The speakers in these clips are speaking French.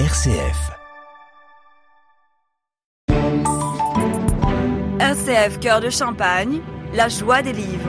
RCF. RCF Cœur de Champagne, la joie des livres.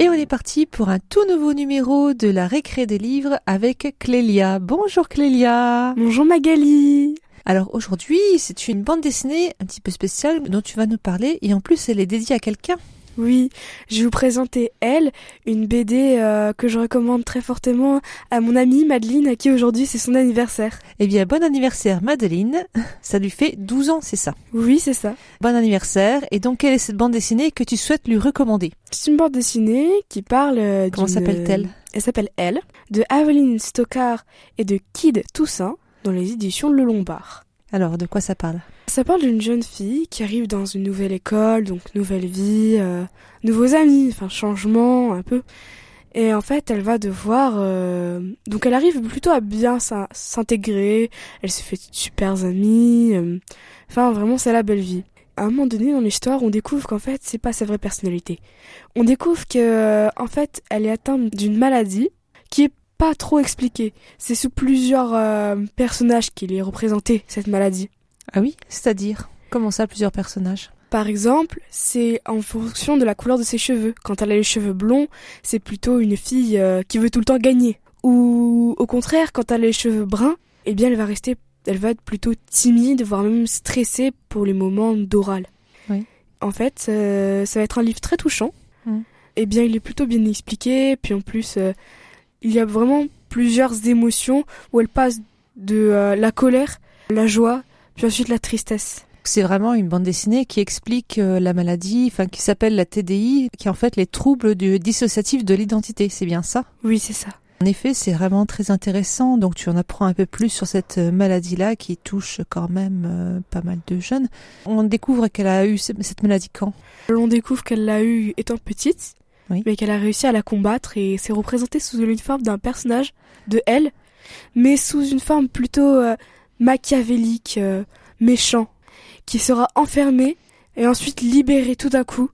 Et on est parti pour un tout nouveau numéro de la récré des livres avec Clélia. Bonjour Clélia. Bonjour Magali. Alors aujourd'hui, c'est une bande dessinée un petit peu spéciale dont tu vas nous parler et en plus elle est dédiée à quelqu'un. Oui, je vais vous présenter Elle, une BD euh, que je recommande très fortement à mon amie Madeleine, à qui aujourd'hui c'est son anniversaire. Eh bien, bon anniversaire Madeleine. Ça lui fait 12 ans, c'est ça? Oui, c'est ça. Bon anniversaire. Et donc, quelle est cette bande dessinée que tu souhaites lui recommander? C'est une bande dessinée qui parle... euh, Comment s'appelle-t-elle? Elle s'appelle Elle, de Aveline Stockard et de Kid Toussaint, dans les éditions Le Lombard. Alors, de quoi ça parle? Ça parle d'une jeune fille qui arrive dans une nouvelle école, donc nouvelle vie, euh, nouveaux amis, enfin changement un peu. Et en fait, elle va devoir... euh, Donc elle arrive plutôt à bien s'in- s'intégrer, elle se fait de super amis, euh, enfin vraiment c'est la belle vie. À un moment donné dans l'histoire, on découvre qu'en fait, c'est pas sa vraie personnalité. On découvre que en fait, elle est atteinte d'une maladie qui est pas trop expliquée. C'est sous plusieurs euh, personnages qu'il est représenté cette maladie. Ah oui C'est-à-dire Comment ça, plusieurs personnages? Par exemple, c'est en fonction de la couleur de ses cheveux. Quand elle a les cheveux blonds, c'est plutôt une fille euh, qui veut tout le temps gagner. Ou au contraire, quand elle a les cheveux bruns, eh bien elle va rester, elle va être plutôt timide, voire même stressée pour les moments d'oral. Oui. En fait, euh, ça va être un livre très touchant. Mm. Eh bien, il est plutôt bien expliqué. Puis en plus, il y a vraiment plusieurs émotions où elle passe de euh, la colère, la joie, puis ensuite la tristesse. C'est vraiment une bande dessinée qui explique euh, la maladie, enfin qui s'appelle la TDI, qui est en fait les troubles du dissociatif de l'identité. C'est bien ça? Oui, c'est ça. En effet, c'est vraiment très intéressant. Donc, tu en apprends un peu plus sur cette euh, maladie-là qui touche quand même euh, pas mal de jeunes. On découvre qu'elle a eu ce- cette maladie quand? On découvre qu'elle l'a eu étant petite, Oui. mais qu'elle a réussi à la combattre et c'est représenté sous une forme d'un personnage de elle, mais sous une forme plutôt euh, machiavélique, euh, méchant, qui sera enfermé et ensuite libéré tout d'un coup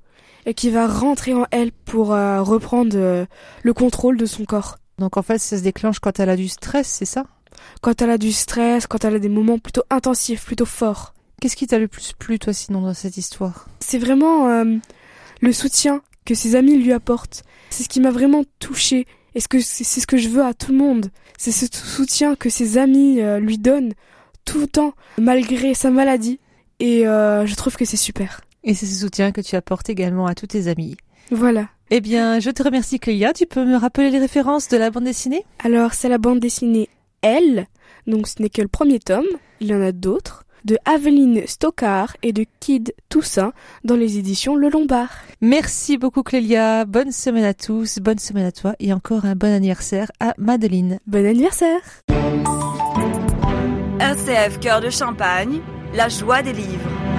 et qui va rentrer en elle pour euh, reprendre euh, le contrôle de son corps. Donc, en fait, ça se déclenche quand elle a du stress, c'est ça? Quand elle a du stress, quand elle a des moments plutôt intensifs, plutôt forts. Qu'est-ce qui t'a le plus plu, toi, sinon, dans cette histoire? C'est vraiment euh, le soutien que ses amis lui apportent. C'est ce qui m'a vraiment touchée. Et c'est ce que je veux à tout le monde. C'est ce soutien que ses amis euh, lui donnent tout le temps, malgré sa maladie. Et euh, je trouve que c'est super. Et c'est ce soutien que tu apportes également à tous tes amis. Voilà. Eh bien, je te remercie, Clélia. Tu peux me rappeler les références de la bande dessinée? Alors, c'est la bande dessinée Elle. Donc, ce n'est que le premier tome. Il y en a d'autres. De Aveline Stockard et de Kid Toussaint dans les éditions Le Lombard. Merci beaucoup, Clélia. Bonne semaine à tous. Bonne semaine à toi. Et encore un bon anniversaire à Madeleine. Bon anniversaire! RCF Cœur de Champagne, la joie des livres.